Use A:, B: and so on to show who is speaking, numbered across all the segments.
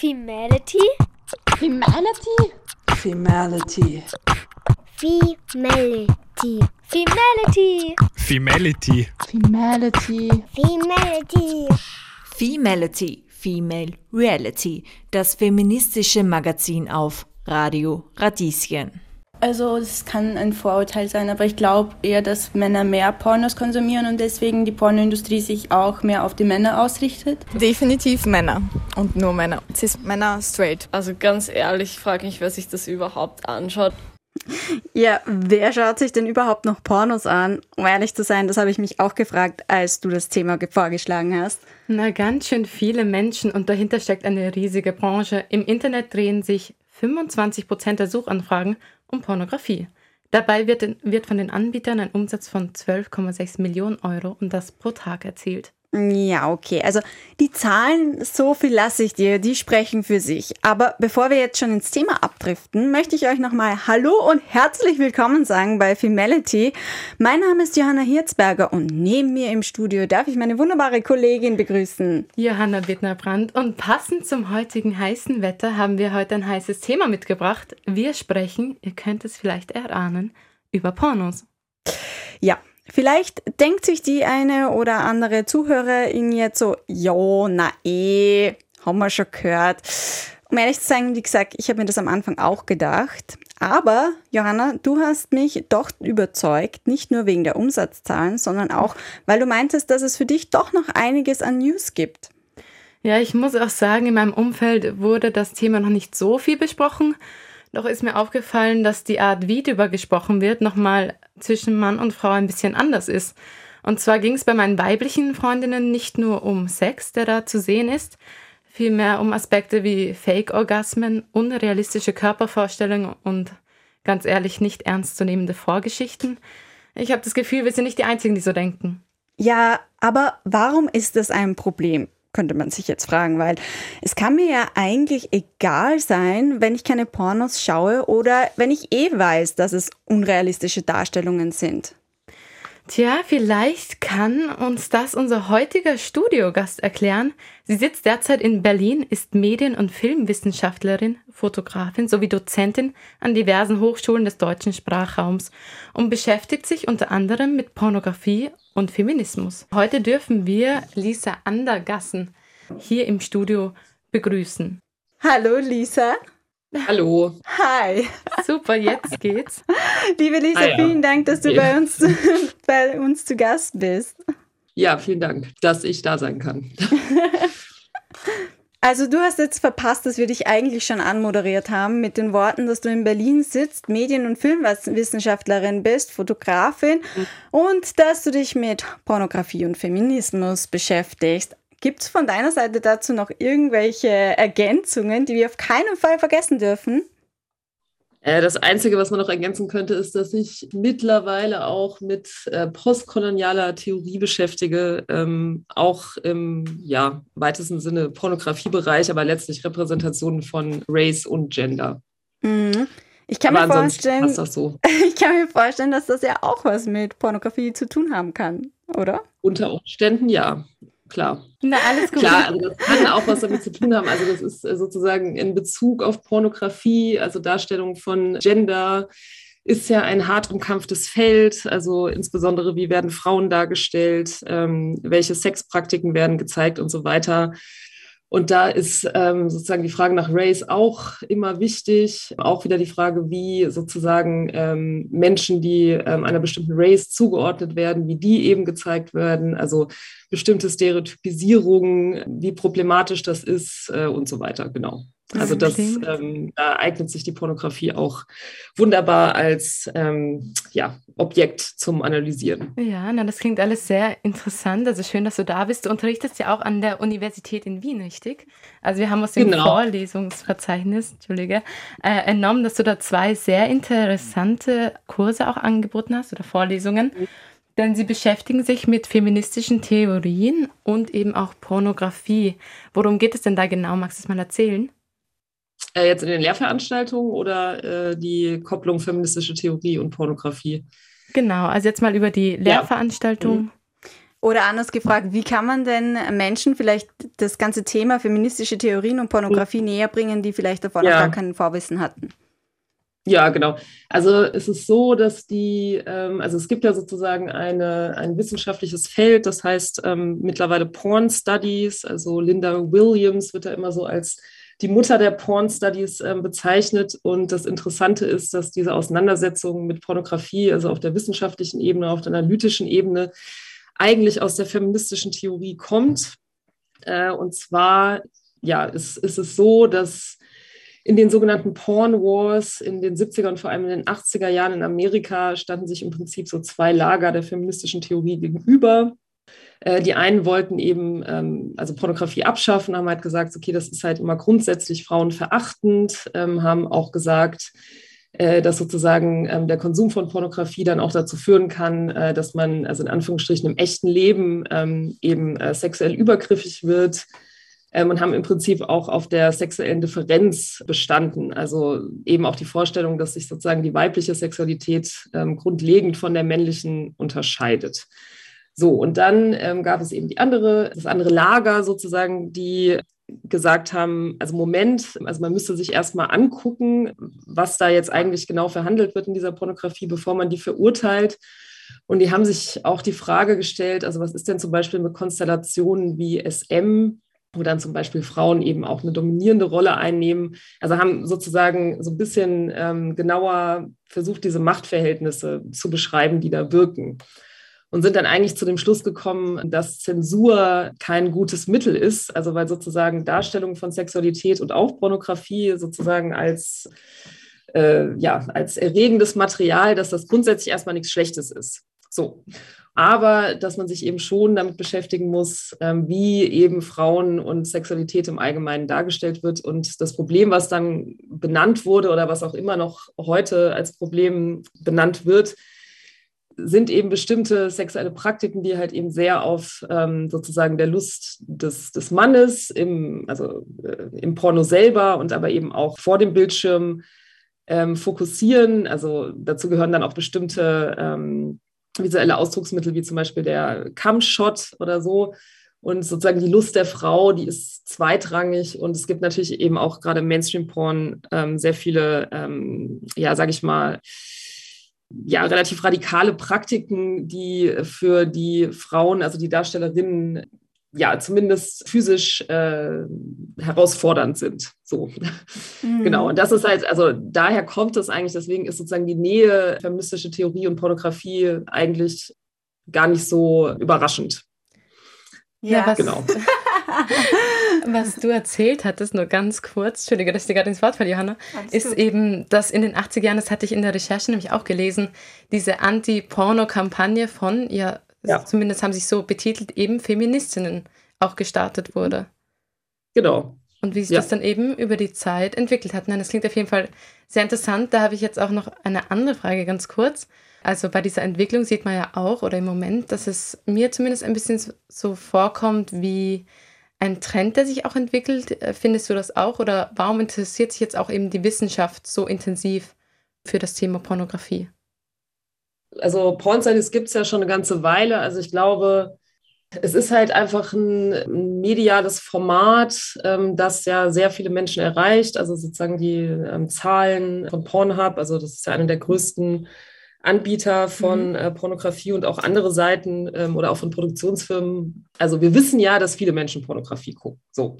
A: Femality?
B: Femality?
C: Femality.
A: Femality. Femality.
D: Femality.
B: Femality.
A: Femality.
E: Femality, Female Reality, das feministische Magazin auf Radio Radieschen.
F: Also es kann ein Vorurteil sein, aber ich glaube eher, dass Männer mehr Pornos konsumieren und deswegen die Pornoindustrie sich auch mehr auf die Männer ausrichtet.
G: Definitiv Männer und nur Männer. Cis Männer straight.
H: Also ganz ehrlich, frage ich, wer sich das überhaupt anschaut.
I: Ja, wer schaut sich denn überhaupt noch Pornos an? Um ehrlich zu sein, das habe ich mich auch gefragt, als du das Thema vorgeschlagen hast.
J: Na, ganz schön viele Menschen und dahinter steckt eine riesige Branche. Im Internet drehen sich 25 Prozent der Suchanfragen um Pornografie. Dabei wird, wird von den Anbietern ein Umsatz von 12,6 Millionen Euro und das pro Tag erzielt.
I: Ja, okay. Also die Zahlen, so viel lasse ich dir, die sprechen für sich. Aber bevor wir jetzt schon ins Thema abdriften, möchte ich euch nochmal Hallo und herzlich willkommen sagen bei Femality. Mein Name ist Johanna Hirzberger und neben mir im Studio darf ich meine wunderbare Kollegin begrüßen.
J: Johanna Wittner-Brandt. Und passend zum heutigen heißen Wetter haben wir heute ein heißes Thema mitgebracht. Wir sprechen, ihr könnt es vielleicht erahnen, über Pornos.
I: Ja, Vielleicht denkt sich die eine oder andere Zuhörerin jetzt so, jo, na eh, haben wir schon gehört. Um ehrlich zu sein, wie gesagt, ich habe mir das am Anfang auch gedacht. Aber, Johanna, du hast mich doch überzeugt, nicht nur wegen der Umsatzzahlen, sondern auch, weil du meintest, dass es für dich doch noch einiges an News gibt.
J: Ja, ich muss auch sagen, in meinem Umfeld wurde das Thema noch nicht so viel besprochen. Doch ist mir aufgefallen, dass die Art, wie darüber gesprochen wird, nochmal zwischen Mann und Frau ein bisschen anders ist. Und zwar ging es bei meinen weiblichen Freundinnen nicht nur um Sex, der da zu sehen ist, vielmehr um Aspekte wie Fake-Orgasmen, unrealistische Körpervorstellungen und ganz ehrlich nicht ernstzunehmende Vorgeschichten. Ich habe das Gefühl, wir sind nicht die Einzigen, die so denken.
I: Ja, aber warum ist das ein Problem? Könnte man sich jetzt fragen, weil es kann mir ja eigentlich egal sein, wenn ich keine Pornos schaue oder wenn ich eh weiß, dass es unrealistische Darstellungen sind.
J: Tja, vielleicht kann uns das unser heutiger Studiogast erklären. Sie sitzt derzeit in Berlin, ist Medien- und Filmwissenschaftlerin, Fotografin sowie Dozentin an diversen Hochschulen des deutschen Sprachraums und beschäftigt sich unter anderem mit Pornografie und Feminismus. Heute dürfen wir Lisa Andergassen hier im Studio begrüßen.
I: Hallo Lisa.
K: Hallo.
I: Hi.
J: Super, jetzt geht's.
I: Liebe Lisa, ah, ja. vielen Dank, dass du ja. bei, uns, bei uns zu Gast bist.
K: Ja, vielen Dank, dass ich da sein kann.
I: Also du hast jetzt verpasst, dass wir dich eigentlich schon anmoderiert haben mit den Worten, dass du in Berlin sitzt, Medien- und Filmwissenschaftlerin bist, Fotografin mhm. und dass du dich mit Pornografie und Feminismus beschäftigst. Gibt es von deiner Seite dazu noch irgendwelche Ergänzungen, die wir auf keinen Fall vergessen dürfen?
K: Äh, das Einzige, was man noch ergänzen könnte, ist, dass ich mittlerweile auch mit äh, postkolonialer Theorie beschäftige, ähm, auch im ja, weitesten Sinne Pornografiebereich, aber letztlich Repräsentationen von Race und Gender.
I: Mhm. Ich kann, mir vorstellen, so. ich kann mir vorstellen, dass das ja auch was mit Pornografie zu tun haben kann, oder?
K: Unter Umständen ja klar.
J: Na, alles gut.
K: Klar, also das kann auch was damit zu tun haben. Also das ist äh, sozusagen in Bezug auf Pornografie, also Darstellung von Gender, ist ja ein hart umkampftes Feld. Also insbesondere, wie werden Frauen dargestellt, ähm, welche Sexpraktiken werden gezeigt und so weiter. Und da ist ähm, sozusagen die Frage nach Race auch immer wichtig. Auch wieder die Frage, wie sozusagen ähm, Menschen, die ähm, einer bestimmten Race zugeordnet werden, wie die eben gezeigt werden. Also bestimmte Stereotypisierungen, wie problematisch das ist äh, und so weiter. Genau. Also das, ähm, da eignet sich die Pornografie auch wunderbar als ähm, ja, Objekt zum Analysieren.
J: Ja, na, das klingt alles sehr interessant. Also schön, dass du da bist. Du unterrichtest ja auch an der Universität in Wien, richtig? Also wir haben aus dem genau. Vorlesungsverzeichnis, Entschuldige, äh, entnommen, dass du da zwei sehr interessante Kurse auch angeboten hast oder Vorlesungen. Mhm. Denn sie beschäftigen sich mit feministischen Theorien und eben auch Pornografie. Worum geht es denn da genau? Magst du es mal erzählen?
K: Äh, jetzt in den Lehrveranstaltungen oder äh, die Kopplung feministische Theorie und Pornografie?
J: Genau, also jetzt mal über die Lehrveranstaltung. Ja. Mhm.
I: Oder anders gefragt, wie kann man denn Menschen vielleicht das ganze Thema feministische Theorien und Pornografie näher bringen, die vielleicht davor ja. noch gar kein Vorwissen hatten?
K: Ja, genau. Also es ist so, dass die, ähm, also es gibt ja sozusagen eine, ein wissenschaftliches Feld, das heißt ähm, mittlerweile Porn Studies. Also Linda Williams wird da immer so als die Mutter der Porn Studies ähm, bezeichnet. Und das Interessante ist, dass diese Auseinandersetzung mit Pornografie, also auf der wissenschaftlichen Ebene, auf der analytischen Ebene, eigentlich aus der feministischen Theorie kommt. Äh, und zwar, ja, ist, ist es so, dass in den sogenannten Porn Wars in den 70er und vor allem in den 80er Jahren in Amerika standen sich im Prinzip so zwei Lager der feministischen Theorie gegenüber. Äh, die einen wollten eben ähm, also Pornografie abschaffen, haben halt gesagt, okay, das ist halt immer grundsätzlich frauenverachtend, ähm, haben auch gesagt, äh, dass sozusagen ähm, der Konsum von Pornografie dann auch dazu führen kann, äh, dass man also in Anführungsstrichen im echten Leben ähm, eben äh, sexuell übergriffig wird ähm, und haben im Prinzip auch auf der sexuellen Differenz bestanden. Also eben auch die Vorstellung, dass sich sozusagen die weibliche Sexualität ähm, grundlegend von der männlichen unterscheidet. So, und dann ähm, gab es eben die andere, das andere Lager sozusagen, die gesagt haben, also Moment, also man müsste sich erstmal angucken, was da jetzt eigentlich genau verhandelt wird in dieser Pornografie, bevor man die verurteilt. Und die haben sich auch die Frage gestellt, also was ist denn zum Beispiel mit Konstellationen wie SM, wo dann zum Beispiel Frauen eben auch eine dominierende Rolle einnehmen. Also haben sozusagen so ein bisschen ähm, genauer versucht, diese Machtverhältnisse zu beschreiben, die da wirken und sind dann eigentlich zu dem Schluss gekommen, dass Zensur kein gutes Mittel ist, also weil sozusagen Darstellung von Sexualität und auch Pornografie sozusagen als äh, ja, als erregendes Material, dass das grundsätzlich erstmal nichts Schlechtes ist. So. Aber dass man sich eben schon damit beschäftigen muss, ähm, wie eben Frauen und Sexualität im Allgemeinen dargestellt wird. Und das Problem, was dann benannt wurde oder was auch immer noch heute als Problem benannt wird, sind eben bestimmte sexuelle Praktiken, die halt eben sehr auf ähm, sozusagen der Lust des, des Mannes, im, also äh, im Porno selber und aber eben auch vor dem Bildschirm ähm, fokussieren. Also dazu gehören dann auch bestimmte ähm, visuelle Ausdrucksmittel, wie zum Beispiel der Cam-Shot oder so. Und sozusagen die Lust der Frau, die ist zweitrangig. Und es gibt natürlich eben auch gerade im Mainstream-Porn ähm, sehr viele, ähm, ja, sage ich mal, ja, relativ radikale Praktiken, die für die Frauen, also die Darstellerinnen, ja, zumindest physisch äh, herausfordernd sind. So. Mhm. Genau. Und das ist halt, also daher kommt es eigentlich, deswegen ist sozusagen die Nähe feministische Theorie und Pornografie eigentlich gar nicht so überraschend.
J: Ja, was, genau. was du erzählt hattest, nur ganz kurz, Entschuldige, dass ich dir gerade ins Wort falle, Johanna, Alles ist gut. eben, dass in den 80er Jahren, das hatte ich in der Recherche nämlich auch gelesen, diese Anti-Porno-Kampagne von, ja, ja, zumindest haben sich so betitelt, eben Feministinnen auch gestartet wurde.
K: Genau.
J: Und wie sich ja. das dann eben über die Zeit entwickelt hat. Nein, das klingt auf jeden Fall sehr interessant. Da habe ich jetzt auch noch eine andere Frage ganz kurz. Also bei dieser Entwicklung sieht man ja auch, oder im Moment, dass es mir zumindest ein bisschen so vorkommt wie ein Trend, der sich auch entwickelt. Äh, findest du das auch? Oder warum interessiert sich jetzt auch eben die Wissenschaft so intensiv für das Thema Pornografie?
K: Also Porn-Studies gibt es ja schon eine ganze Weile. Also ich glaube, es ist halt einfach ein mediales Format, ähm, das ja sehr viele Menschen erreicht. Also sozusagen die ähm, Zahlen von Pornhub, also das ist ja eine der größten Anbieter von mhm. äh, Pornografie und auch andere Seiten ähm, oder auch von Produktionsfirmen. Also wir wissen ja, dass viele Menschen Pornografie gucken. So.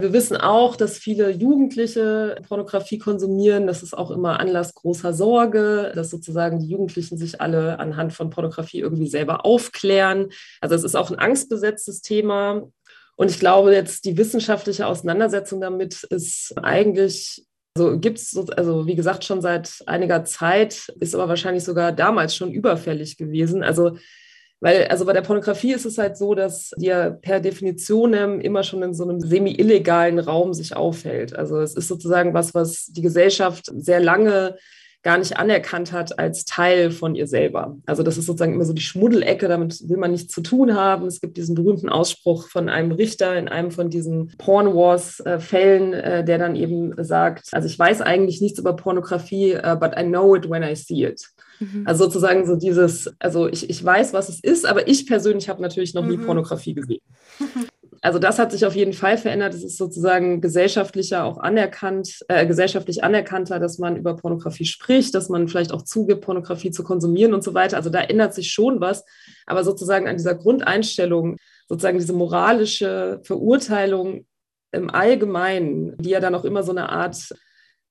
K: Wir wissen auch, dass viele Jugendliche Pornografie konsumieren. Das ist auch immer Anlass großer Sorge, dass sozusagen die Jugendlichen sich alle anhand von Pornografie irgendwie selber aufklären. Also es ist auch ein angstbesetztes Thema. Und ich glaube, jetzt die wissenschaftliche Auseinandersetzung damit ist eigentlich also gibt es, also wie gesagt, schon seit einiger Zeit, ist aber wahrscheinlich sogar damals schon überfällig gewesen. Also, weil, also bei der Pornografie ist es halt so, dass dir per Definition immer schon in so einem semi-illegalen Raum sich aufhält. Also es ist sozusagen was, was die Gesellschaft sehr lange gar nicht anerkannt hat als Teil von ihr selber. Also das ist sozusagen immer so die Schmuddelecke, damit will man nichts zu tun haben. Es gibt diesen berühmten Ausspruch von einem Richter in einem von diesen Porn Wars-Fällen, äh, der dann eben sagt, also ich weiß eigentlich nichts über Pornografie, uh, but I know it when I see it. Mhm. Also sozusagen so dieses, also ich, ich weiß, was es ist, aber ich persönlich habe natürlich noch nie mhm. Pornografie gesehen. also das hat sich auf jeden Fall verändert. Es ist sozusagen gesellschaftlicher auch anerkannt, äh, gesellschaftlich anerkannter, dass man über Pornografie spricht, dass man vielleicht auch zugibt, Pornografie zu konsumieren und so weiter. Also da ändert sich schon was. Aber sozusagen an dieser Grundeinstellung, sozusagen diese moralische Verurteilung im Allgemeinen, die ja dann auch immer so eine Art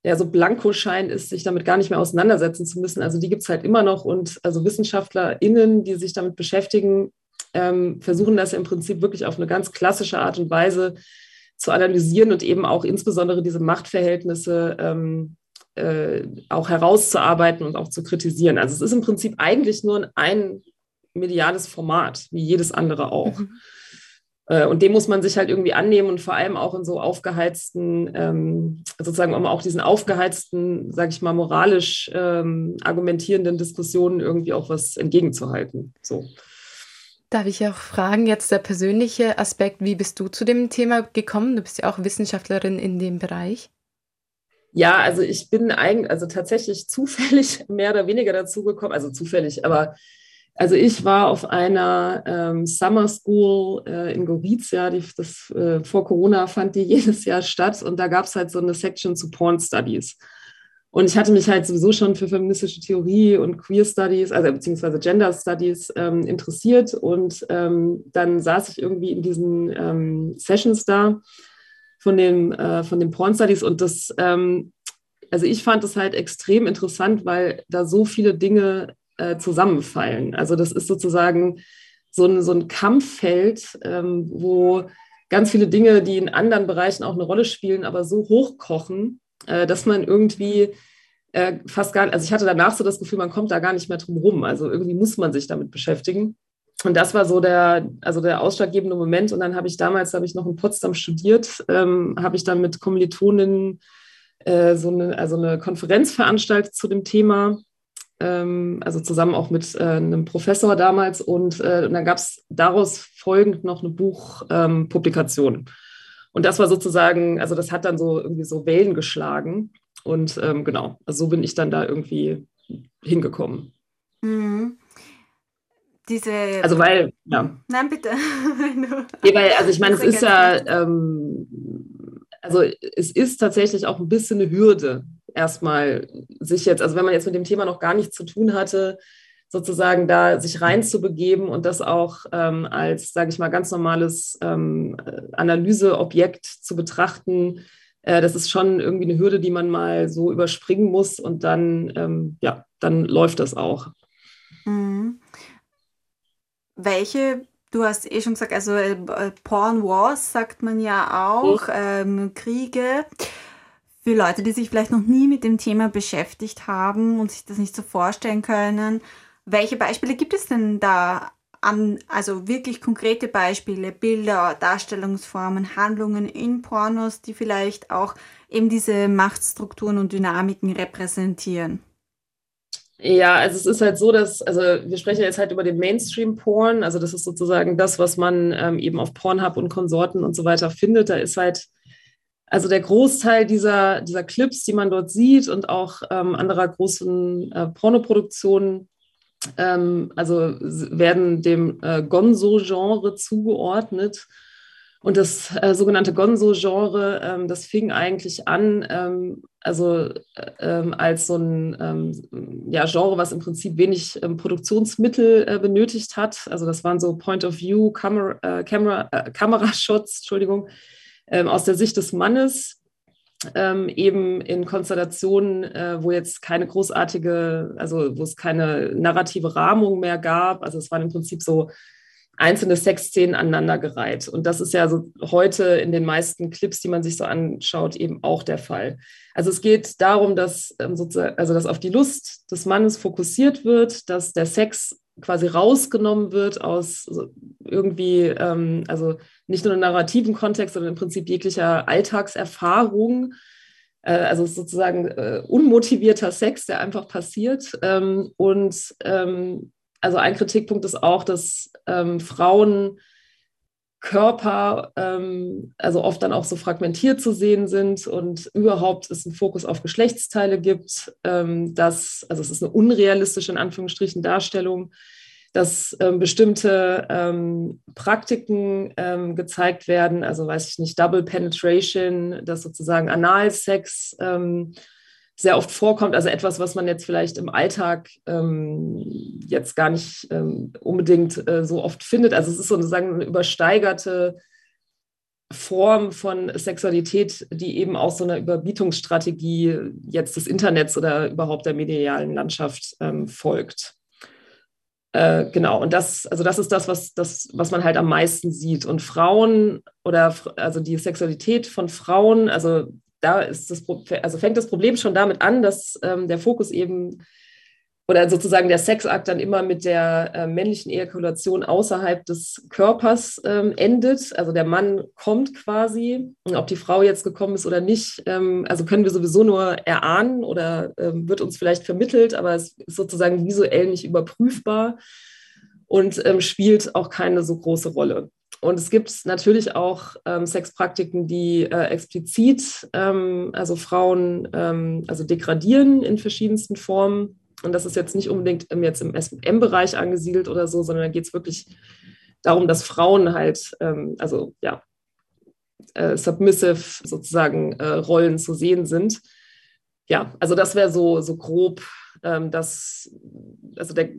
K: ja, so Blankoschein ist, sich damit gar nicht mehr auseinandersetzen zu müssen. Also die gibt es halt immer noch und also WissenschaftlerInnen, die sich damit beschäftigen, ähm, versuchen das im Prinzip wirklich auf eine ganz klassische Art und Weise zu analysieren und eben auch insbesondere diese Machtverhältnisse ähm, äh, auch herauszuarbeiten und auch zu kritisieren. Also es ist im Prinzip eigentlich nur ein mediales Format, wie jedes andere auch. Mhm. Äh, und dem muss man sich halt irgendwie annehmen und vor allem auch in so aufgeheizten, ähm, sozusagen um auch diesen aufgeheizten, sage ich mal, moralisch ähm, argumentierenden Diskussionen irgendwie auch was entgegenzuhalten. So.
J: Darf ich auch fragen, jetzt der persönliche Aspekt, wie bist du zu dem Thema gekommen? Du bist ja auch Wissenschaftlerin in dem Bereich.
K: Ja, also ich bin eigentlich, also tatsächlich zufällig mehr oder weniger dazu gekommen, also zufällig, aber also ich war auf einer ähm, Summer School äh, in Gorizia, die, das, äh, vor Corona fand die jedes Jahr statt und da gab es halt so eine Section zu Porn Studies. Und ich hatte mich halt sowieso schon für feministische Theorie und Queer Studies, also beziehungsweise Gender Studies ähm, interessiert. Und ähm, dann saß ich irgendwie in diesen ähm, Sessions da von dem, äh, von den Porn Studies und das, ähm, also ich fand das halt extrem interessant, weil da so viele Dinge äh, zusammenfallen. Also das ist sozusagen so ein, so ein Kampffeld, ähm, wo ganz viele Dinge, die in anderen Bereichen auch eine Rolle spielen, aber so hochkochen, dass man irgendwie äh, fast gar, also ich hatte danach so das Gefühl, man kommt da gar nicht mehr drum rum. Also irgendwie muss man sich damit beschäftigen. Und das war so der, also der ausschlaggebende Moment. Und dann habe ich damals, habe ich noch in Potsdam studiert, ähm, habe ich dann mit Kommilitoninnen äh, so eine, also eine Konferenz veranstaltet zu dem Thema. Ähm, also zusammen auch mit äh, einem Professor damals. Und, äh, und dann gab es daraus folgend noch eine Buchpublikation. Ähm, und das war sozusagen, also das hat dann so irgendwie so Wellen geschlagen. Und ähm, genau, also so bin ich dann da irgendwie hingekommen. Mhm.
I: Diese.
K: Also weil, ja.
I: Nein, bitte.
K: ja, weil, also ich meine, es ist ja, ähm, also es ist tatsächlich auch ein bisschen eine Hürde, erstmal sich jetzt, also wenn man jetzt mit dem Thema noch gar nichts zu tun hatte, sozusagen da sich reinzubegeben und das auch ähm, als, sage ich mal, ganz normales ähm, Analyseobjekt zu betrachten, äh, das ist schon irgendwie eine Hürde, die man mal so überspringen muss und dann, ähm, ja, dann läuft das auch.
I: Mhm. Welche Du hast eh schon gesagt, also äh, Porn Wars sagt man ja auch, ähm, Kriege. Für Leute, die sich vielleicht noch nie mit dem Thema beschäftigt haben und sich das nicht so vorstellen können, welche Beispiele gibt es denn da an, also wirklich konkrete Beispiele, Bilder, Darstellungsformen, Handlungen in Pornos, die vielleicht auch eben diese Machtstrukturen und Dynamiken repräsentieren?
K: Ja, also es ist halt so, dass, also wir sprechen jetzt halt über den Mainstream-Porn, also das ist sozusagen das, was man ähm, eben auf Pornhub und Konsorten und so weiter findet. Da ist halt, also der Großteil dieser, dieser Clips, die man dort sieht und auch ähm, anderer großen äh, Pornoproduktionen, ähm, also werden dem äh, Gonzo-Genre zugeordnet. Und das äh, sogenannte Gonzo-Genre, ähm, das fing eigentlich an, ähm, also äh, ähm, als so ein ähm, ja, Genre, was im Prinzip wenig ähm, Produktionsmittel äh, benötigt hat. Also das waren so Point-of-View, Camera, äh, Camera, äh, Kamerashots, Entschuldigung, ähm, aus der Sicht des Mannes ähm, eben in Konstellationen, äh, wo jetzt keine großartige, also wo es keine narrative Rahmung mehr gab. Also es waren im Prinzip so einzelne Sexszenen aneinandergereiht. Und das ist ja so heute in den meisten Clips, die man sich so anschaut, eben auch der Fall. Also es geht darum, dass ähm, also dass auf die Lust des Mannes fokussiert wird, dass der Sex quasi rausgenommen wird aus irgendwie, ähm, also nicht nur im narrativen Kontext, sondern im Prinzip jeglicher Alltagserfahrung Äh, also sozusagen äh, unmotivierter Sex, der einfach passiert. Ähm, und ähm, also ein Kritikpunkt ist auch, dass ähm, Frauen Körper ähm, also oft dann auch so fragmentiert zu sehen sind und überhaupt es einen Fokus auf Geschlechtsteile gibt, ähm, dass, also es ist eine unrealistische in Anführungsstrichen Darstellung, dass ähm, bestimmte ähm, Praktiken ähm, gezeigt werden, also weiß ich nicht, Double Penetration, dass sozusagen Analsex ähm, sehr oft vorkommt, also etwas, was man jetzt vielleicht im Alltag ähm, jetzt gar nicht ähm, unbedingt äh, so oft findet. Also es ist sozusagen eine übersteigerte Form von Sexualität, die eben auch so einer Überbietungsstrategie jetzt des Internets oder überhaupt der medialen Landschaft ähm, folgt. Äh, genau, und das, also das ist das was, das, was man halt am meisten sieht. Und Frauen oder also die Sexualität von Frauen, also da ist das, also fängt das Problem schon damit an, dass ähm, der Fokus eben oder sozusagen der Sexakt dann immer mit der äh, männlichen Ejakulation außerhalb des Körpers ähm, endet. Also der Mann kommt quasi, und ob die Frau jetzt gekommen ist oder nicht, ähm, also können wir sowieso nur erahnen oder ähm, wird uns vielleicht vermittelt, aber es ist sozusagen visuell nicht überprüfbar und ähm, spielt auch keine so große Rolle. Und es gibt natürlich auch ähm, Sexpraktiken, die äh, explizit ähm, also Frauen ähm, also degradieren in verschiedensten Formen. Und das ist jetzt nicht unbedingt im, jetzt im SM-Bereich angesiedelt oder so, sondern da geht es wirklich darum, dass Frauen halt, ähm, also ja, äh, submissive sozusagen äh, Rollen zu sehen sind. Ja, also das wäre so, so grob ähm, das, also der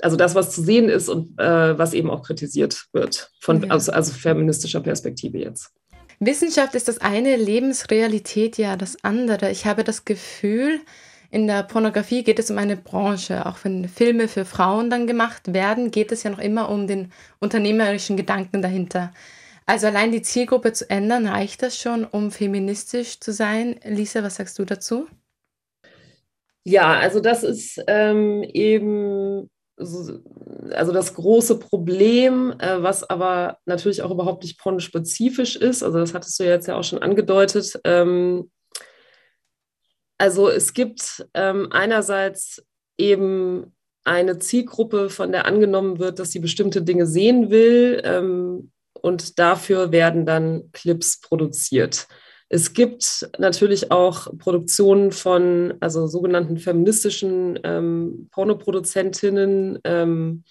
K: also das, was zu sehen ist und äh, was eben auch kritisiert wird, von, ja. also, also feministischer Perspektive jetzt.
J: Wissenschaft ist das eine, Lebensrealität ja das andere. Ich habe das Gefühl, in der Pornografie geht es um eine Branche. Auch wenn Filme für Frauen dann gemacht werden, geht es ja noch immer um den unternehmerischen Gedanken dahinter. Also allein die Zielgruppe zu ändern, reicht das schon, um feministisch zu sein? Lisa, was sagst du dazu?
K: Ja, also das ist ähm, eben also das große Problem, äh, was aber natürlich auch überhaupt nicht pornospezifisch ist, also das hattest du jetzt ja auch schon angedeutet. Ähm, also es gibt ähm, einerseits eben eine Zielgruppe, von der angenommen wird, dass sie bestimmte Dinge sehen will ähm, und dafür werden dann Clips produziert. Es gibt natürlich auch Produktionen von also sogenannten feministischen ähm, Pornoproduzentinnen, ähm,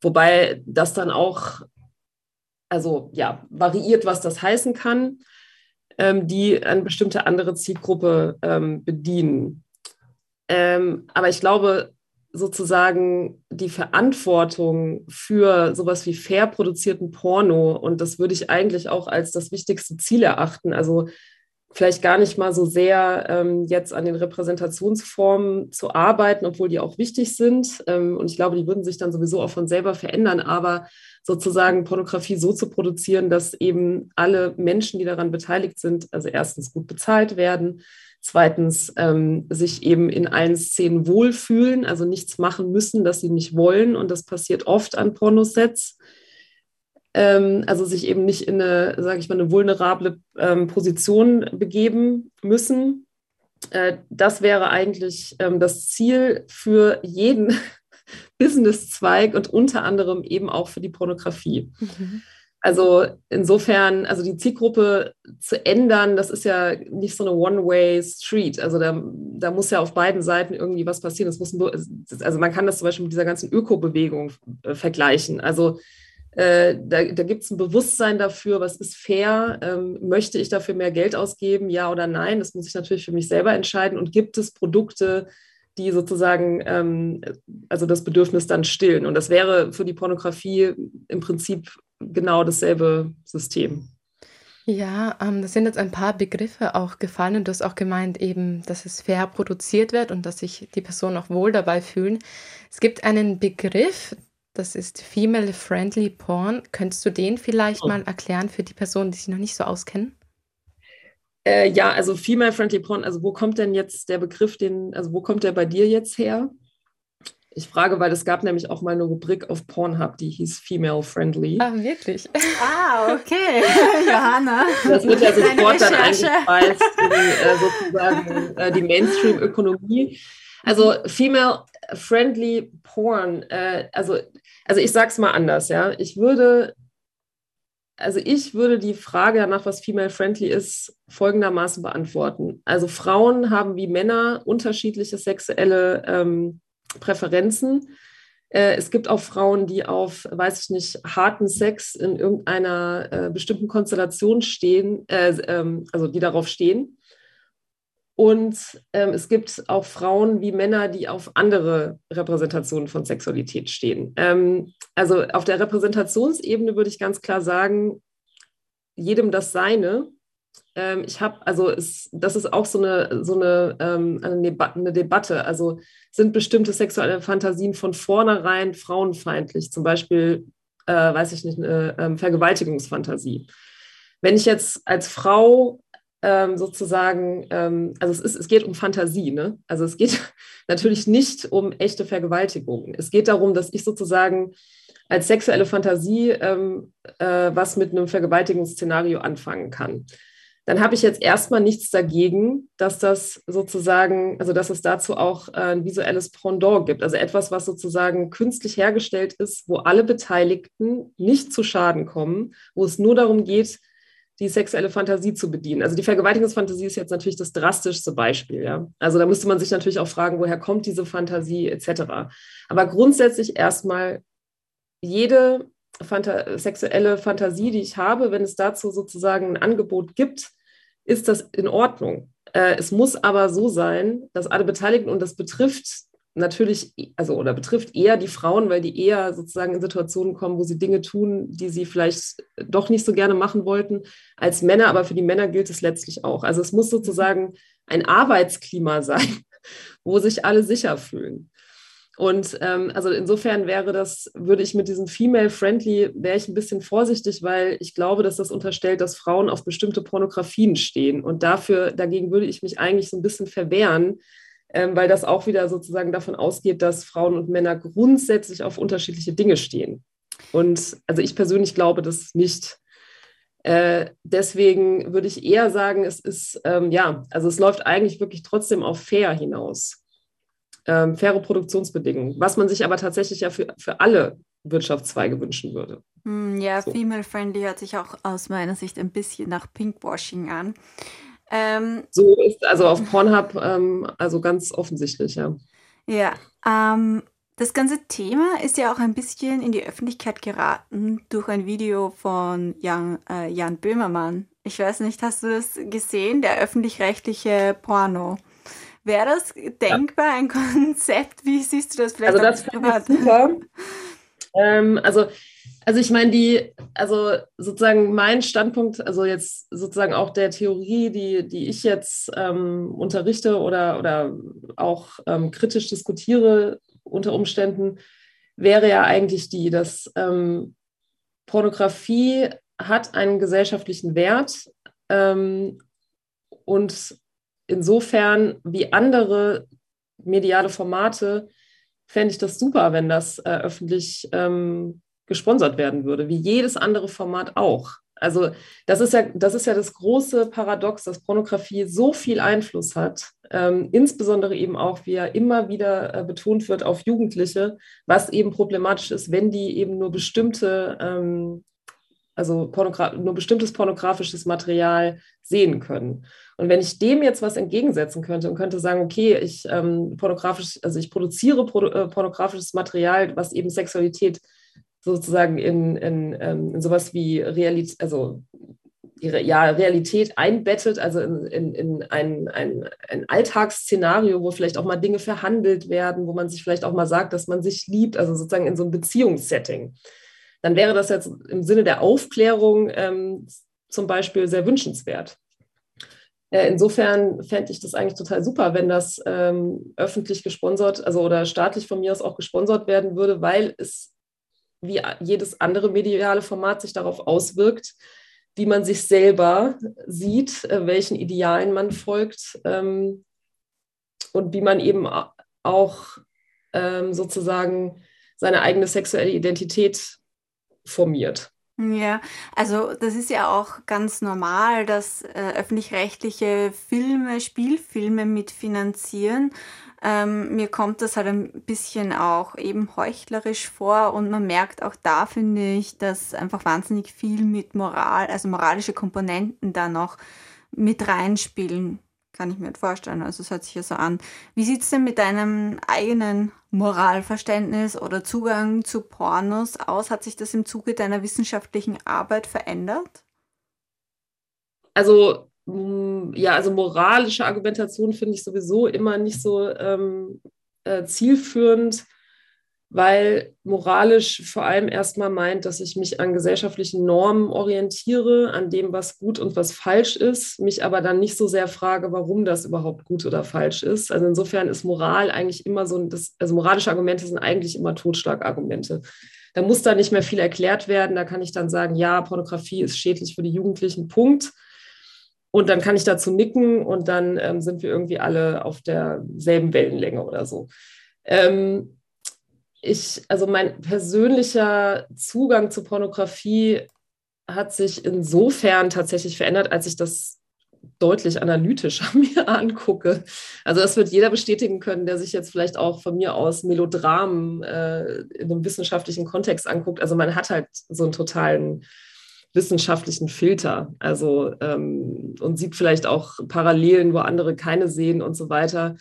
K: wobei das dann auch also ja variiert, was das heißen kann, ähm, die eine bestimmte andere Zielgruppe ähm, bedienen. Ähm, aber ich glaube, sozusagen die Verantwortung für sowas wie fair produzierten Porno und das würde ich eigentlich auch als das wichtigste Ziel erachten. Also vielleicht gar nicht mal so sehr ähm, jetzt an den Repräsentationsformen zu arbeiten, obwohl die auch wichtig sind. Ähm, und ich glaube, die würden sich dann sowieso auch von selber verändern, aber sozusagen Pornografie so zu produzieren, dass eben alle Menschen, die daran beteiligt sind, also erstens gut bezahlt werden, Zweitens, ähm, sich eben in allen Szenen wohlfühlen, also nichts machen müssen, das sie nicht wollen. Und das passiert oft an Pornosets. Ähm, also sich eben nicht in eine, sage ich mal, eine vulnerable ähm, Position begeben müssen. Äh, das wäre eigentlich ähm, das Ziel für jeden Businesszweig und unter anderem eben auch für die Pornografie. Mhm. Also insofern, also die Zielgruppe zu ändern, das ist ja nicht so eine One-Way-Street. Also da, da muss ja auf beiden Seiten irgendwie was passieren. Das muss, also man kann das zum Beispiel mit dieser ganzen Ökobewegung äh, vergleichen. Also äh, da, da gibt es ein Bewusstsein dafür, was ist fair, ähm, möchte ich dafür mehr Geld ausgeben, ja oder nein. Das muss ich natürlich für mich selber entscheiden. Und gibt es Produkte, die sozusagen ähm, also das Bedürfnis dann stillen. Und das wäre für die Pornografie im Prinzip genau dasselbe System.
J: Ja, ähm, das sind jetzt ein paar Begriffe auch gefallen und du hast auch gemeint eben, dass es fair produziert wird und dass sich die Personen auch wohl dabei fühlen. Es gibt einen Begriff, das ist Female Friendly Porn. Könntest du den vielleicht oh. mal erklären für die Personen, die sich noch nicht so auskennen?
K: Äh, ja, also Female Friendly Porn, also wo kommt denn jetzt der Begriff, den, also wo kommt der bei dir jetzt her? Ich frage, weil es gab nämlich auch mal eine Rubrik auf Pornhub, die hieß Female Friendly.
J: Ah, wirklich?
I: Ah, okay. Johanna.
K: Das wird ja sofort dann eingespeist in äh, sozusagen äh, die Mainstream-Ökonomie. Also Female Friendly Porn, äh, also, also ich sag's mal anders, ja. Ich würde, also ich würde die Frage danach, was Female Friendly ist, folgendermaßen beantworten. Also Frauen haben wie Männer unterschiedliche sexuelle ähm, Präferenzen. Äh, es gibt auch Frauen, die auf, weiß ich nicht, harten Sex in irgendeiner äh, bestimmten Konstellation stehen, äh, ähm, also die darauf stehen. Und ähm, es gibt auch Frauen wie Männer, die auf andere Repräsentationen von Sexualität stehen. Ähm, also auf der Repräsentationsebene würde ich ganz klar sagen, jedem das Seine. Ähm, ich habe, also es, das ist auch so eine, so eine, ähm, eine Debatte. Also sind bestimmte sexuelle Fantasien von vornherein frauenfeindlich, zum Beispiel, äh, weiß ich nicht, eine ähm, Vergewaltigungsfantasie. Wenn ich jetzt als Frau ähm, sozusagen, ähm, also es, ist, es geht um Fantasie, ne? Also es geht natürlich nicht um echte Vergewaltigung. Es geht darum, dass ich sozusagen als sexuelle Fantasie ähm, äh, was mit einem Vergewaltigungsszenario anfangen kann. Dann habe ich jetzt erstmal nichts dagegen, dass das sozusagen, also dass es dazu auch äh, ein visuelles Pendant gibt. Also etwas, was sozusagen künstlich hergestellt ist, wo alle Beteiligten nicht zu Schaden kommen, wo es nur darum geht, die sexuelle Fantasie zu bedienen. Also die Vergewaltigungsfantasie ist jetzt natürlich das drastischste Beispiel. Ja? Also da müsste man sich natürlich auch fragen, woher kommt diese Fantasie etc. Aber grundsätzlich erstmal jede Fanta sexuelle Fantasie, die ich habe, wenn es dazu sozusagen ein Angebot gibt, ist das in Ordnung. Äh, es muss aber so sein, dass alle Beteiligten, und das betrifft natürlich, also oder betrifft eher die Frauen, weil die eher sozusagen in Situationen kommen, wo sie Dinge tun, die sie vielleicht doch nicht so gerne machen wollten, als Männer, aber für die Männer gilt es letztlich auch. Also es muss sozusagen ein Arbeitsklima sein, wo sich alle sicher fühlen. Und ähm, also insofern wäre das, würde ich mit diesem Female-Friendly, wäre ich ein bisschen vorsichtig, weil ich glaube, dass das unterstellt, dass Frauen auf bestimmte Pornografien stehen. Und dafür, dagegen würde ich mich eigentlich so ein bisschen verwehren, ähm, weil das auch wieder sozusagen davon ausgeht, dass Frauen und Männer grundsätzlich auf unterschiedliche Dinge stehen. Und also ich persönlich glaube das nicht. Äh, deswegen würde ich eher sagen, es ist, ähm, ja, also es läuft eigentlich wirklich trotzdem auf fair hinaus ähm, faire Produktionsbedingungen, was man sich aber tatsächlich ja für, für alle Wirtschaftszweige wünschen würde.
I: Hm, ja,
K: So.
I: female-friendly hört sich auch aus meiner Sicht ein bisschen nach Pinkwashing an. Ähm,
K: So ist also auf Pornhub ähm, also ganz offensichtlich, ja.
I: ja, ähm, das ganze Thema ist ja auch ein bisschen in die Öffentlichkeit geraten durch ein Video von Jan, äh, Jan Böhmermann. Ich weiß nicht, hast du das gesehen, der öffentlich-rechtliche Porno? Wäre das denkbar, ein Konzept? Wie siehst du das vielleicht
K: Also das finde ich super. Ähm, also, also ich meine, die, also sozusagen mein Standpunkt, also jetzt sozusagen auch der Theorie, die, die ich jetzt ähm, unterrichte oder, oder auch ähm, kritisch diskutiere unter Umständen, wäre ja eigentlich die, dass ähm, Pornografie hat einen gesellschaftlichen Wert ähm, und insofern wie andere mediale Formate fände ich das super, wenn das äh, öffentlich ähm, gesponsert werden würde, wie jedes andere Format auch. Also das ist ja, das ist ja das große Paradox, dass Pornografie so viel Einfluss hat, ähm, insbesondere eben auch, wie ja immer wieder äh, betont wird, auf Jugendliche, was eben problematisch ist, wenn die eben nur bestimmte, ähm, also nur bestimmtes pornografisches Material sehen können. Und wenn ich dem jetzt was entgegensetzen könnte und könnte sagen, okay, ich ähm, pornografisch, also ich produziere produ äh, pornografisches Material, was eben Sexualität sozusagen in, in, ähm, in sowas wie Realität, also ihre ja, Realität einbettet, also in, in, in ein, ein, ein Alltagsszenario, wo vielleicht auch mal Dinge verhandelt werden, wo man sich vielleicht auch mal sagt, dass man sich liebt, also sozusagen in so einem Beziehungssetting, dann wäre das jetzt im Sinne der Aufklärung ähm, zum Beispiel sehr wünschenswert. Insofern fände ich das eigentlich total super, wenn das ähm, öffentlich gesponsert, also oder staatlich von mir aus auch gesponsert werden würde, weil es wie jedes andere mediale Format sich darauf auswirkt, wie man sich selber sieht, äh, welchen Idealen man folgt ähm, und wie man eben auch ähm, sozusagen seine eigene sexuelle Identität formiert.
I: Ja, also das ist ja auch ganz normal, dass äh, öffentlich-rechtliche Filme, Spielfilme mitfinanzieren. Ähm, mir kommt das halt ein bisschen auch eben heuchlerisch vor und man merkt auch da, finde ich, dass einfach wahnsinnig viel mit Moral, also moralische Komponenten da noch mit reinspielen kann ich mir nicht vorstellen. Also es hört sich ja so an. Wie sieht es denn mit deinem eigenen Moralverständnis oder Zugang zu Pornos aus? Hat sich das im Zuge deiner wissenschaftlichen Arbeit verändert?
K: Also mm, ja, also moralische Argumentation finde ich sowieso immer nicht so ähm, äh, zielführend weil moralisch vor allem erstmal meint, dass ich mich an gesellschaftlichen Normen orientiere, an dem, was gut und was falsch ist, mich aber dann nicht so sehr frage, warum das überhaupt gut oder falsch ist. Also insofern ist Moral eigentlich immer so, das, also moralische Argumente sind eigentlich immer Totschlagargumente. Da muss da nicht mehr viel erklärt werden. Da kann ich dann sagen, ja, Pornografie ist schädlich für die Jugendlichen, Punkt. Und dann kann ich dazu nicken und dann ähm, sind wir irgendwie alle auf derselben Wellenlänge oder so. Ähm, ich, also mein persönlicher Zugang zu Pornografie hat sich insofern tatsächlich verändert, als ich das deutlich analytischer mir angucke. Also das wird jeder bestätigen können, der sich jetzt vielleicht auch von mir aus Melodramen äh, in einem wissenschaftlichen Kontext anguckt. Also man hat halt so einen totalen wissenschaftlichen Filter. Also ähm, und sieht vielleicht auch Parallelen, wo andere keine sehen und so weiter.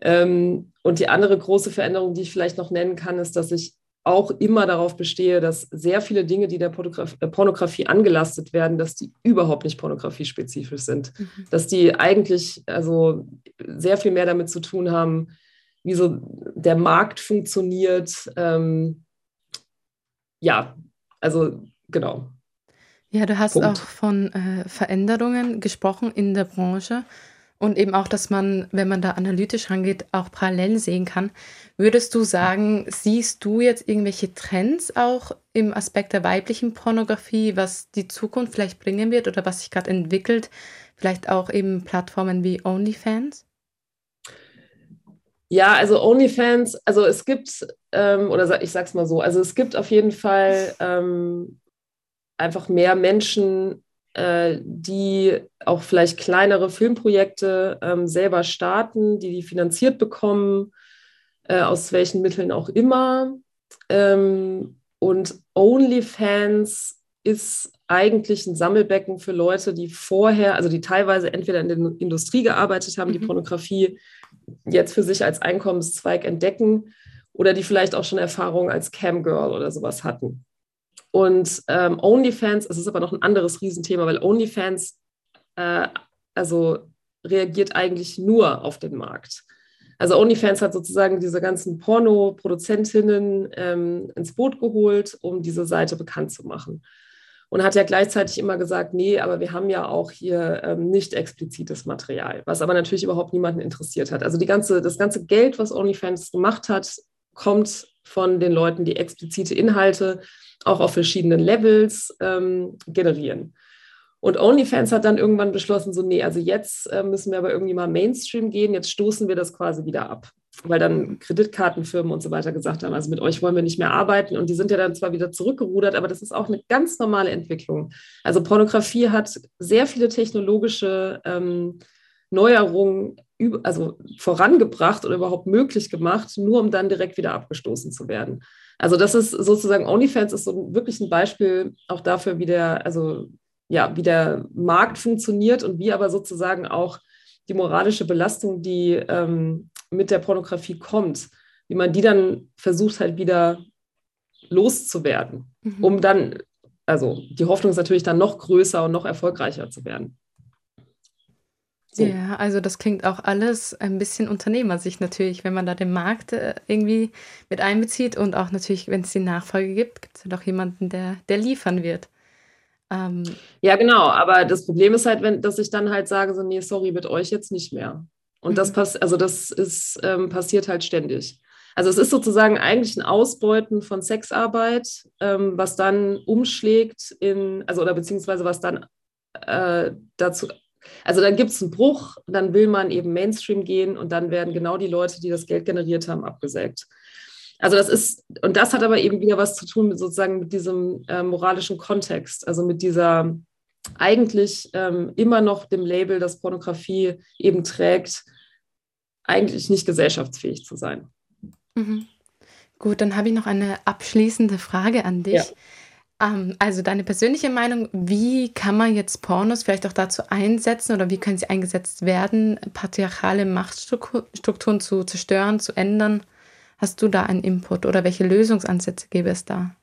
K: Ähm, und die andere große Veränderung, die ich vielleicht noch nennen kann, ist, dass ich auch immer darauf bestehe, dass sehr viele Dinge, die der äh, Pornografie angelastet werden, dass die überhaupt nicht pornografiespezifisch sind. Mhm. Dass die eigentlich also sehr viel mehr damit zu tun haben, wie so der Markt funktioniert. Ähm, ja, also genau.
J: Ja, du hast Punkt. auch von äh, Veränderungen gesprochen in der Branche. Und eben auch, dass man, wenn man da analytisch rangeht, auch parallel sehen kann. Würdest du sagen, siehst du jetzt irgendwelche Trends auch im Aspekt der weiblichen Pornografie, was die Zukunft vielleicht bringen wird oder was sich gerade entwickelt? Vielleicht auch eben Plattformen wie OnlyFans?
K: Ja, also OnlyFans, also es gibt, ähm, oder ich sag's mal so, also es gibt auf jeden Fall ähm, einfach mehr Menschen, äh, die auch vielleicht kleinere Filmprojekte ähm, selber starten, die die finanziert bekommen, äh, aus welchen Mitteln auch immer. Ähm, und OnlyFans ist eigentlich ein Sammelbecken für Leute, die vorher, also die teilweise entweder in der Industrie gearbeitet haben, mhm. die Pornografie jetzt für sich als Einkommenszweig entdecken oder die vielleicht auch schon Erfahrungen als Camgirl oder sowas hatten. Und ähm, OnlyFans, es ist aber noch ein anderes Riesenthema, weil OnlyFans äh, also reagiert eigentlich nur auf den Markt. Also OnlyFans hat sozusagen diese ganzen Porno-Produzentinnen ähm, ins Boot geholt, um diese Seite bekannt zu machen. Und hat ja gleichzeitig immer gesagt, nee, aber wir haben ja auch hier ähm, nicht explizites Material, was aber natürlich überhaupt niemanden interessiert hat. Also die ganze, das ganze Geld, was OnlyFans gemacht hat, kommt von den Leuten, die explizite Inhalte auch auf verschiedenen Levels ähm, generieren. Und OnlyFans hat dann irgendwann beschlossen, so, nee, also jetzt äh, müssen wir aber irgendwie mal Mainstream gehen, jetzt stoßen wir das quasi wieder ab. Weil dann Kreditkartenfirmen und so weiter gesagt haben, also mit euch wollen wir nicht mehr arbeiten. Und die sind ja dann zwar wieder zurückgerudert, aber das ist auch eine ganz normale Entwicklung. Also Pornografie hat sehr viele technologische ähm, Neuerungen also vorangebracht oder überhaupt möglich gemacht, nur um dann direkt wieder abgestoßen zu werden. Also das ist sozusagen OnlyFans ist so wirklich ein Beispiel auch dafür, wie der, also ja, wie der Markt funktioniert und wie aber sozusagen auch die moralische Belastung, die ähm, mit der Pornografie kommt, wie man die dann versucht halt wieder loszuwerden, mhm. um dann, also die Hoffnung ist natürlich dann noch größer und noch erfolgreicher zu werden.
J: So. Ja, also das klingt auch alles ein bisschen Unternehmersicht natürlich, wenn man da den Markt äh, irgendwie mit einbezieht und auch natürlich, wenn es die Nachfolge gibt, gibt es halt auch jemanden, der, der liefern wird.
K: Ähm, ja, genau, aber das Problem ist halt, wenn, dass ich dann halt sage, so, nee, sorry, mit euch jetzt nicht mehr. Und mhm. das pass also das ist, ähm, passiert halt ständig. Also es ist sozusagen eigentlich ein Ausbeuten von Sexarbeit, ähm, was dann umschlägt in, also oder beziehungsweise was dann äh, dazu also dann gibt es einen Bruch, dann will man eben Mainstream gehen und dann werden genau die Leute, die das Geld generiert haben, abgesägt. Also das ist, und das hat aber eben wieder was zu tun mit sozusagen mit diesem äh, moralischen Kontext, also mit dieser eigentlich ähm, immer noch dem Label, das Pornografie eben trägt, eigentlich nicht gesellschaftsfähig zu sein.
J: Mhm. Gut, dann habe ich noch eine abschließende Frage an dich. Ja. Ähm, also deine persönliche Meinung, wie kann man jetzt Pornos vielleicht auch dazu einsetzen oder wie können sie eingesetzt werden, patriarchale Machtstrukturen zu zerstören, zu ändern? Hast du da einen Input oder welche Lösungsansätze gäbe es da?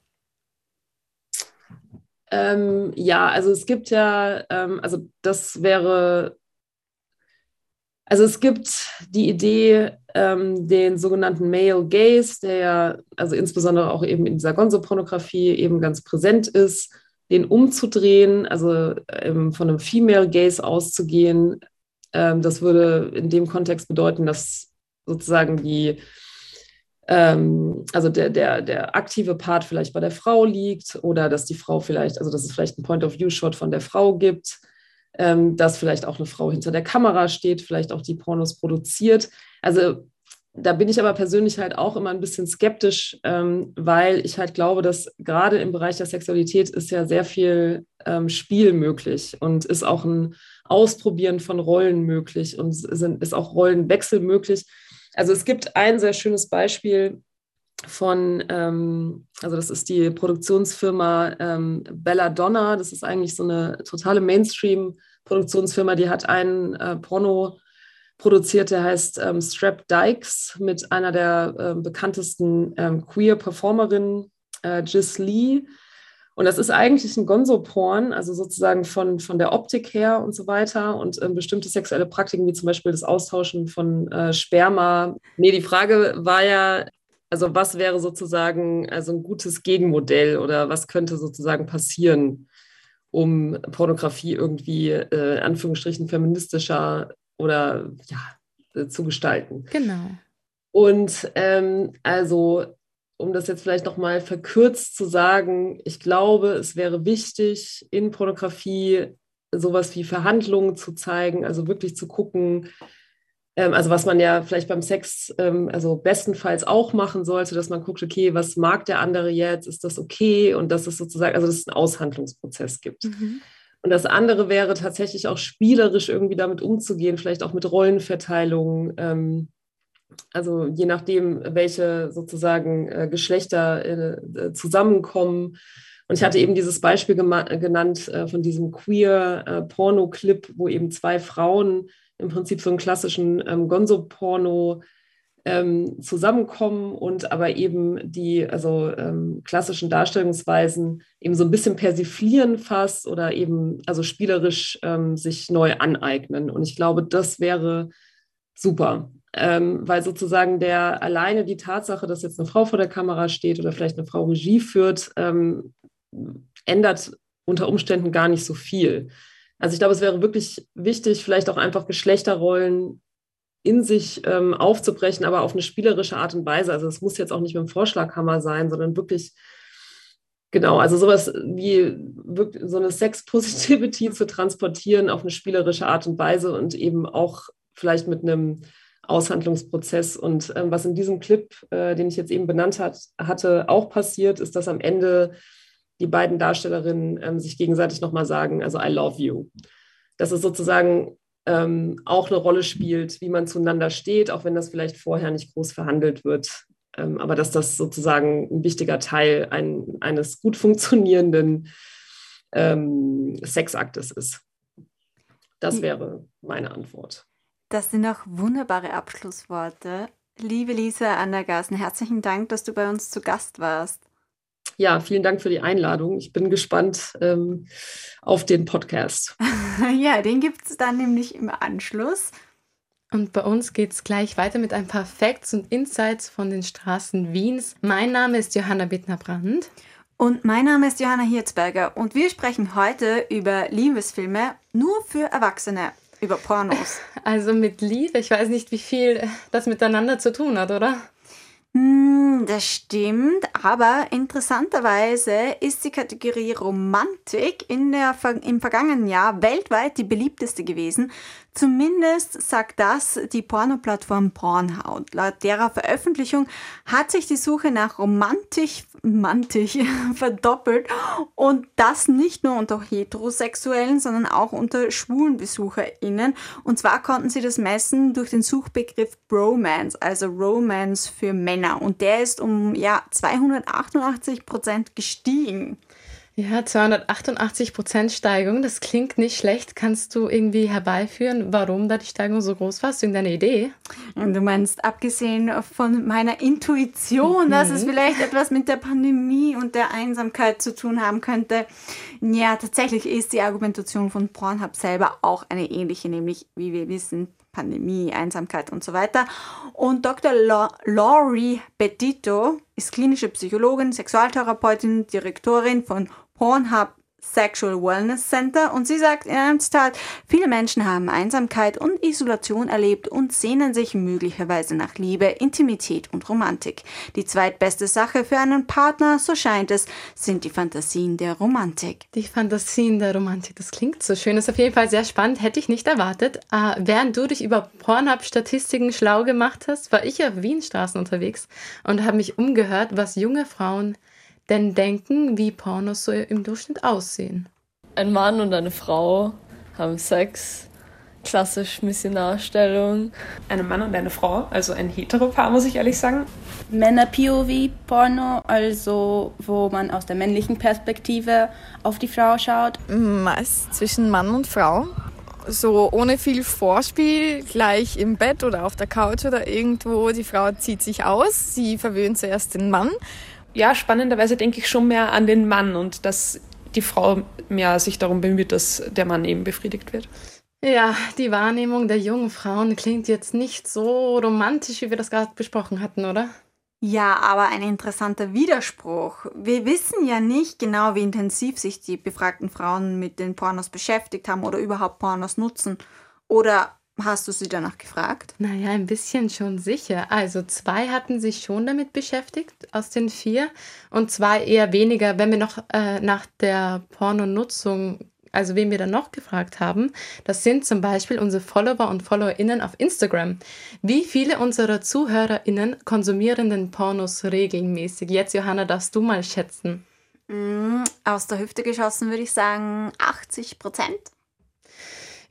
K: Ähm, ja, also es gibt ja, ähm, also das wäre, also es gibt die Idee, ähm, den sogenannten Male Gaze, der ja, also insbesondere auch eben in dieser Gonzo-Pornografie eben ganz präsent ist, den umzudrehen, also ähm, von einem Female Gaze auszugehen. Ähm, das würde in dem Kontext bedeuten, dass sozusagen die ähm, also der, der, der aktive Part vielleicht bei der Frau liegt oder dass die Frau vielleicht, also dass es vielleicht einen Point-of-View-Shot von der Frau gibt, ähm, dass vielleicht auch eine Frau hinter der Kamera steht, vielleicht auch die Pornos produziert. Also da bin ich aber persönlich halt auch immer ein bisschen skeptisch, ähm, weil ich halt glaube, dass gerade im Bereich der Sexualität ist ja sehr viel ähm, Spiel möglich und ist auch ein Ausprobieren von Rollen möglich und sind, ist auch Rollenwechsel möglich. Also es gibt ein sehr schönes Beispiel von, ähm, also das ist die Produktionsfirma ähm, Belladonna. Das ist eigentlich so eine totale Mainstream-Produktionsfirma, die hat einen äh, Porno produziert, der heißt ähm, Strap Dykes mit einer der äh, bekanntesten ähm, Queer-Performerinnen, äh, Gis Lee. Und das ist eigentlich ein Gonzo-Porn, also sozusagen von, von der Optik her und so weiter und ähm, bestimmte sexuelle Praktiken, wie zum Beispiel das Austauschen von äh, Sperma. Nee, die Frage war ja, also was wäre sozusagen also ein gutes Gegenmodell oder was könnte sozusagen passieren, um Pornografie irgendwie äh, in Anführungsstrichen feministischer oder ja, äh, zu gestalten.
J: Genau.
K: Und ähm, also um das jetzt vielleicht nochmal verkürzt zu sagen, ich glaube, es wäre wichtig, in Pornografie sowas wie Verhandlungen zu zeigen, also wirklich zu gucken, also was man ja vielleicht beim Sex, ähm, also bestenfalls auch machen sollte, dass man guckt, okay, was mag der andere jetzt, ist das okay und dass es sozusagen, also dass es einen Aushandlungsprozess gibt. Mhm. Und das andere wäre tatsächlich auch spielerisch irgendwie damit umzugehen, vielleicht auch mit Rollenverteilung. Ähm, also je nachdem, welche sozusagen äh, Geschlechter äh, zusammenkommen. Und ich hatte eben dieses Beispiel genannt äh, von diesem queer Porno-Clip, wo eben zwei Frauen im Prinzip so einen klassischen ähm, Gonzo-Porno ähm, zusammenkommen und aber eben die also ähm, klassischen Darstellungsweisen eben so ein bisschen persiflieren fast oder eben also spielerisch ähm, sich neu aneignen. Und ich glaube, das wäre super ähm, weil sozusagen der alleine die Tatsache, dass jetzt eine Frau vor der Kamera steht oder vielleicht eine Frau Regie führt, ähm, ändert unter Umständen gar nicht so viel. Also ich glaube, es wäre wirklich wichtig, vielleicht auch einfach Geschlechterrollen in sich ähm, aufzubrechen, aber auf eine spielerische Art und Weise. Also es muss jetzt auch nicht mit dem Vorschlaghammer sein, sondern wirklich Genau, also sowas wie so eine Sex-Positivity zu transportieren auf eine spielerische Art und Weise und eben auch vielleicht mit einem Aushandlungsprozess. Und ähm, was in diesem Clip, äh, den ich jetzt eben benannt hat, hatte, auch passiert, ist, dass am Ende die beiden Darstellerinnen ähm, sich gegenseitig nochmal sagen, also I love you. Dass es sozusagen ähm, auch eine Rolle spielt, wie man zueinander steht, auch wenn das vielleicht vorher nicht groß verhandelt wird. Ähm, aber dass das sozusagen ein wichtiger Teil ein, eines gut funktionierenden ähm, Sexaktes ist. Das hm. wäre meine Antwort.
I: Das sind auch wunderbare Abschlussworte. Liebe Lisa Andergassen, herzlichen Dank, dass du bei uns zu Gast warst.
K: Ja, vielen Dank für die Einladung. Ich bin gespannt ähm, auf den Podcast.
I: ja, den gibt es dann nämlich im Anschluss.
J: Und bei uns geht es gleich weiter mit ein paar Facts und Insights von den Straßen Wiens. Mein Name ist Johanna Bittner-Brandt.
I: Und mein Name ist Johanna Hirzberger und wir sprechen heute über Liebesfilme nur für Erwachsene über Pornos.
J: Also mit Liebe, ich weiß nicht, wie viel das miteinander zu tun hat, oder?
I: Hm, das stimmt, aber interessanterweise ist die Kategorie Romantik in der, im vergangenen Jahr weltweit die beliebteste gewesen. Zumindest sagt das die Pornoplattform Pornhub. Laut derer Veröffentlichung hat sich die Suche nach Romantik, Romantik verdoppelt und das nicht nur unter Heterosexuellen, sondern auch unter schwulen BesucherInnen. Und zwar konnten sie das messen durch den Suchbegriff Bromance, also Romance für Männer. Und der ist um ja, 288 Prozent gestiegen.
J: Ja, 288 Prozent Steigung, das klingt nicht schlecht. Kannst du irgendwie herbeiführen, warum da die Steigung so groß war? Hast du irgendeine Idee?
I: Und du meinst, abgesehen von meiner Intuition, mhm. dass es vielleicht etwas mit der Pandemie und der Einsamkeit zu tun haben könnte. Ja, tatsächlich ist die Argumentation von Pornhub selber auch eine ähnliche, nämlich, wie wir wissen, Pandemie, Einsamkeit und so weiter. Und Dr. Laurie Bedito ist klinische Psychologin, Sexualtherapeutin, Direktorin von Pornhub Sexual Wellness Center und sie sagt in einem Zitat, viele Menschen haben Einsamkeit und Isolation erlebt und sehnen sich möglicherweise nach Liebe, Intimität und Romantik. Die zweitbeste Sache für einen Partner, so scheint es, sind die Fantasien der Romantik.
J: Die Fantasien der Romantik, das klingt so schön, ist auf jeden Fall sehr spannend, hätte ich nicht erwartet. Äh, während du dich über Pornhub-Statistiken schlau gemacht hast, war ich auf Wienstraßen unterwegs und habe mich umgehört, was junge Frauen denn denken, wie Pornos so im Durchschnitt aussehen.
H: Ein Mann und eine Frau haben Sex, klassisch Missionarstellung.
D: Ein Mann und eine Frau, also ein Heteropaar, muss ich ehrlich sagen.
F: Männer-POV-Porno, also wo man aus der männlichen Perspektive auf die Frau schaut.
G: Meist zwischen Mann und Frau. So ohne viel Vorspiel, gleich im Bett oder auf der Couch oder irgendwo. Die Frau zieht sich aus, sie verwöhnt zuerst den Mann
D: ja, spannenderweise denke ich schon mehr an den Mann und dass die Frau mehr sich darum bemüht, dass der Mann eben befriedigt wird.
J: Ja, die Wahrnehmung der jungen Frauen klingt jetzt nicht so romantisch, wie wir das gerade besprochen hatten, oder?
I: Ja, aber ein interessanter Widerspruch. Wir wissen ja nicht genau, wie intensiv sich die befragten Frauen mit den Pornos beschäftigt haben oder überhaupt Pornos nutzen. Oder Hast du sie danach gefragt?
J: Naja, ein bisschen schon sicher. Also zwei hatten sich schon damit beschäftigt aus den vier und zwei eher weniger. Wenn wir noch äh, nach der Pornonutzung, also wen wir dann noch gefragt haben, das sind zum Beispiel unsere Follower und FollowerInnen auf Instagram. Wie viele unserer ZuhörerInnen konsumieren den Pornos regelmäßig? Jetzt, Johanna, darfst du mal schätzen.
I: Mm, aus der Hüfte geschossen würde ich sagen 80 Prozent.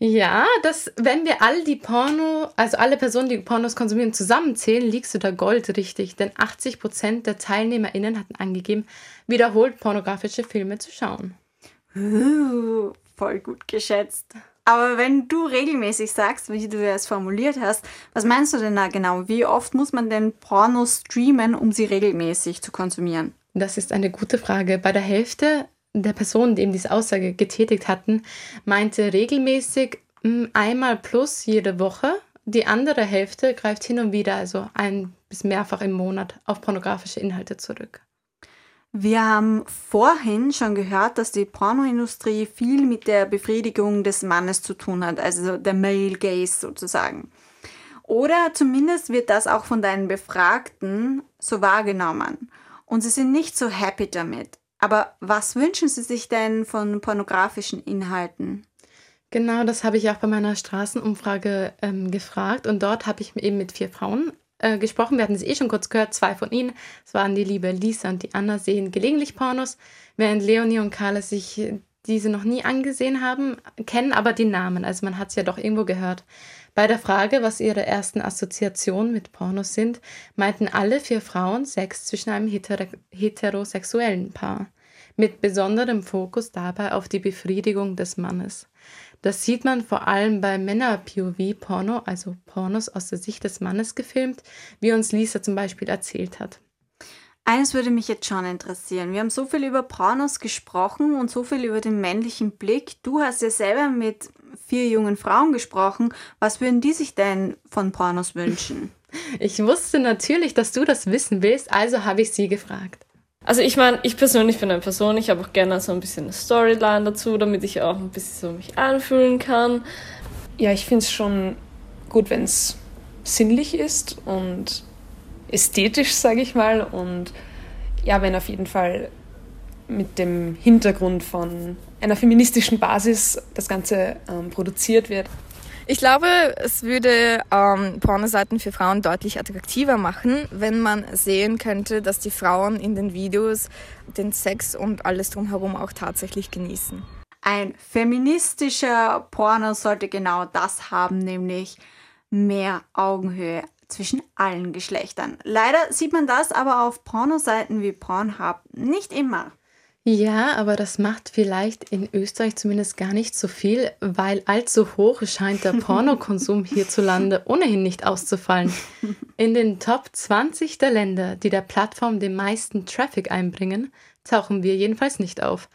J: Ja, das, wenn wir all die Porno, also alle Personen, die Pornos konsumieren, zusammenzählen, liegst du da Gold richtig. Denn 80 Prozent der TeilnehmerInnen hatten angegeben, wiederholt pornografische Filme zu schauen.
I: Uh, voll gut geschätzt. Aber wenn du regelmäßig sagst, wie du es formuliert hast, was meinst du denn da genau? Wie oft muss man denn Pornos streamen, um sie regelmäßig zu konsumieren?
J: Das ist eine gute Frage. Bei der Hälfte der Person, die eben diese Aussage getätigt hatten, meinte regelmäßig hm, einmal plus jede Woche. Die andere Hälfte greift hin und wieder, also ein bis mehrfach im Monat, auf pornografische Inhalte zurück.
I: Wir haben vorhin schon gehört, dass die Pornoindustrie viel mit der Befriedigung des Mannes zu tun hat, also der Male Gaze sozusagen. Oder zumindest wird das auch von deinen Befragten so wahrgenommen. Und sie sind nicht so happy damit. Aber was wünschen Sie sich denn von pornografischen Inhalten?
J: Genau, das habe ich auch bei meiner Straßenumfrage ähm, gefragt und dort habe ich eben mit vier Frauen äh, gesprochen. Wir hatten sie eh schon kurz gehört, zwei von ihnen. Es waren die liebe Lisa und die Anna, sehen gelegentlich Pornos, während Leonie und Carla sich diese noch nie angesehen haben, kennen aber die Namen. Also man hat es ja doch irgendwo gehört. Bei der Frage, was ihre ersten Assoziationen mit Pornos sind, meinten alle vier Frauen Sex zwischen einem heter heterosexuellen Paar, mit besonderem Fokus dabei auf die Befriedigung des Mannes. Das sieht man vor allem bei Männer-POV-Porno, also Pornos aus der Sicht des Mannes gefilmt, wie uns Lisa zum Beispiel erzählt hat.
I: Eines würde mich jetzt schon interessieren. Wir haben so viel über Pornos gesprochen und so viel über den männlichen Blick. Du hast ja selber mit vier jungen Frauen gesprochen. Was würden die sich denn von Pornos wünschen?
J: Ich wusste natürlich, dass du das wissen willst, also habe ich sie gefragt.
H: Also ich meine, ich persönlich bin eine Person, ich habe auch gerne so ein bisschen eine Storyline dazu, damit ich auch ein bisschen so mich anfühlen kann.
D: Ja, ich finde es schon gut, wenn es sinnlich ist und ästhetisch, sage ich mal. Und ja, wenn auf jeden Fall mit dem Hintergrund von einer feministischen Basis das Ganze ähm, produziert wird.
G: Ich glaube, es würde ähm, Pornoseiten für Frauen deutlich attraktiver machen, wenn man sehen könnte, dass die Frauen in den Videos den Sex und alles drumherum auch tatsächlich genießen.
I: Ein feministischer Porno sollte genau das haben, nämlich mehr Augenhöhe zwischen allen Geschlechtern. Leider sieht man das aber auf Pornoseiten wie Pornhub nicht immer.
J: Ja, aber das macht vielleicht in Österreich zumindest gar nicht so viel, weil allzu hoch scheint der Pornokonsum hierzulande ohnehin nicht auszufallen. In den Top 20 der Länder, die der Plattform den meisten Traffic einbringen, tauchen wir jedenfalls nicht auf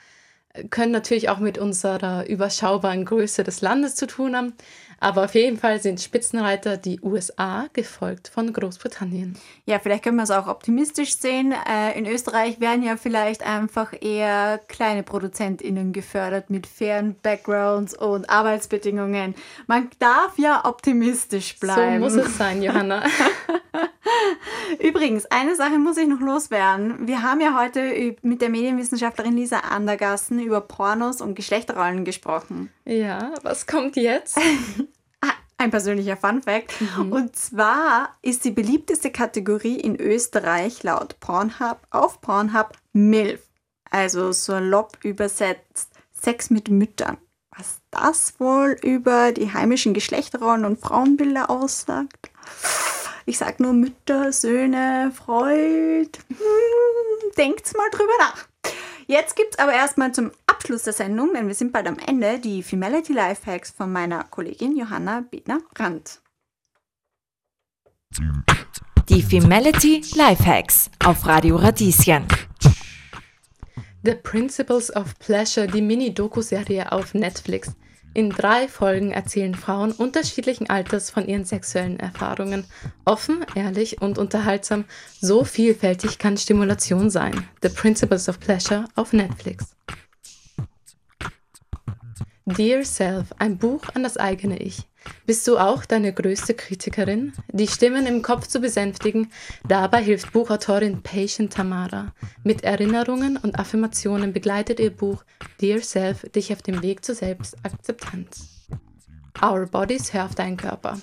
J: können natürlich auch mit unserer überschaubaren Größe des Landes zu tun haben. Aber auf jeden Fall sind Spitzenreiter die USA, gefolgt von Großbritannien.
I: Ja, vielleicht können wir es auch optimistisch sehen. Äh, in Österreich werden ja vielleicht einfach eher kleine ProduzentInnen gefördert mit fairen Backgrounds und Arbeitsbedingungen. Man darf ja optimistisch bleiben.
J: So muss es sein, Johanna.
I: Übrigens, eine Sache muss ich noch loswerden. Wir haben ja heute mit der Medienwissenschaftlerin Lisa Andergassen über Pornos und Geschlechterrollen gesprochen.
J: Ja, was kommt jetzt?
I: Ah, ein persönlicher Fun Fact. Mhm. Und zwar ist die beliebteste Kategorie in Österreich laut Pornhub auf Pornhub MILF. Also salopp übersetzt Sex mit Müttern. Was das wohl über die heimischen Geschlechterrollen und Frauenbilder aussagt? Ich sag nur Mütter, Söhne, Freud. Hm, denkt's mal drüber nach. Jetzt gibt's aber erstmal zum Abschluss der Sendung, denn wir sind bald am Ende, die Femality Lifehacks von meiner Kollegin Johanna Bedner-Brandt.
E: Die Femality Lifehacks auf Radio Radieschen.
J: The Principles of Pleasure, die Mini-Doku-Serie auf Netflix. In drei Folgen erzählen Frauen unterschiedlichen Alters von ihren sexuellen Erfahrungen. Offen, ehrlich und unterhaltsam. So vielfältig kann Stimulation sein. The Principles of Pleasure auf Netflix. Dear Self, ein Buch an das eigene Ich. Bist du auch deine größte Kritikerin? Die Stimmen im Kopf zu besänftigen, dabei hilft Buchautorin Patient Tamara. Mit Erinnerungen und Affirmationen begleitet ihr Buch Dear Self dich auf dem Weg zur Selbstakzeptanz. Our Bodies, hör auf deinen Körper.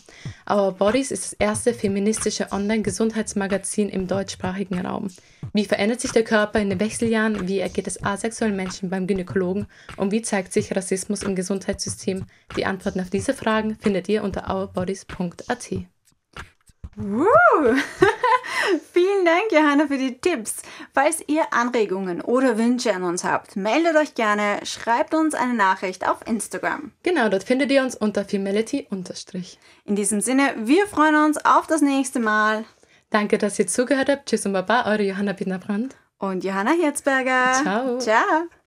J: Our Bodies ist das erste feministische Online-Gesundheitsmagazin im deutschsprachigen Raum. Wie verändert sich der Körper in den Wechseljahren? Wie ergeht es asexuellen Menschen beim Gynäkologen? Und wie zeigt sich Rassismus im Gesundheitssystem? Die Antworten auf diese Fragen findet ihr unter ourbodies.at.
I: Woo! Vielen Dank, Johanna, für die Tipps. Falls ihr Anregungen oder Wünsche an uns habt, meldet euch gerne, schreibt uns eine Nachricht auf Instagram.
J: Genau, dort findet ihr uns unter Femality-.
I: In diesem Sinne, wir freuen uns auf das nächste Mal.
J: Danke, dass ihr zugehört habt. Tschüss und Baba, eure Johanna Bittner-Brandt.
I: Und Johanna Herzberger.
J: Ciao.
I: Ciao.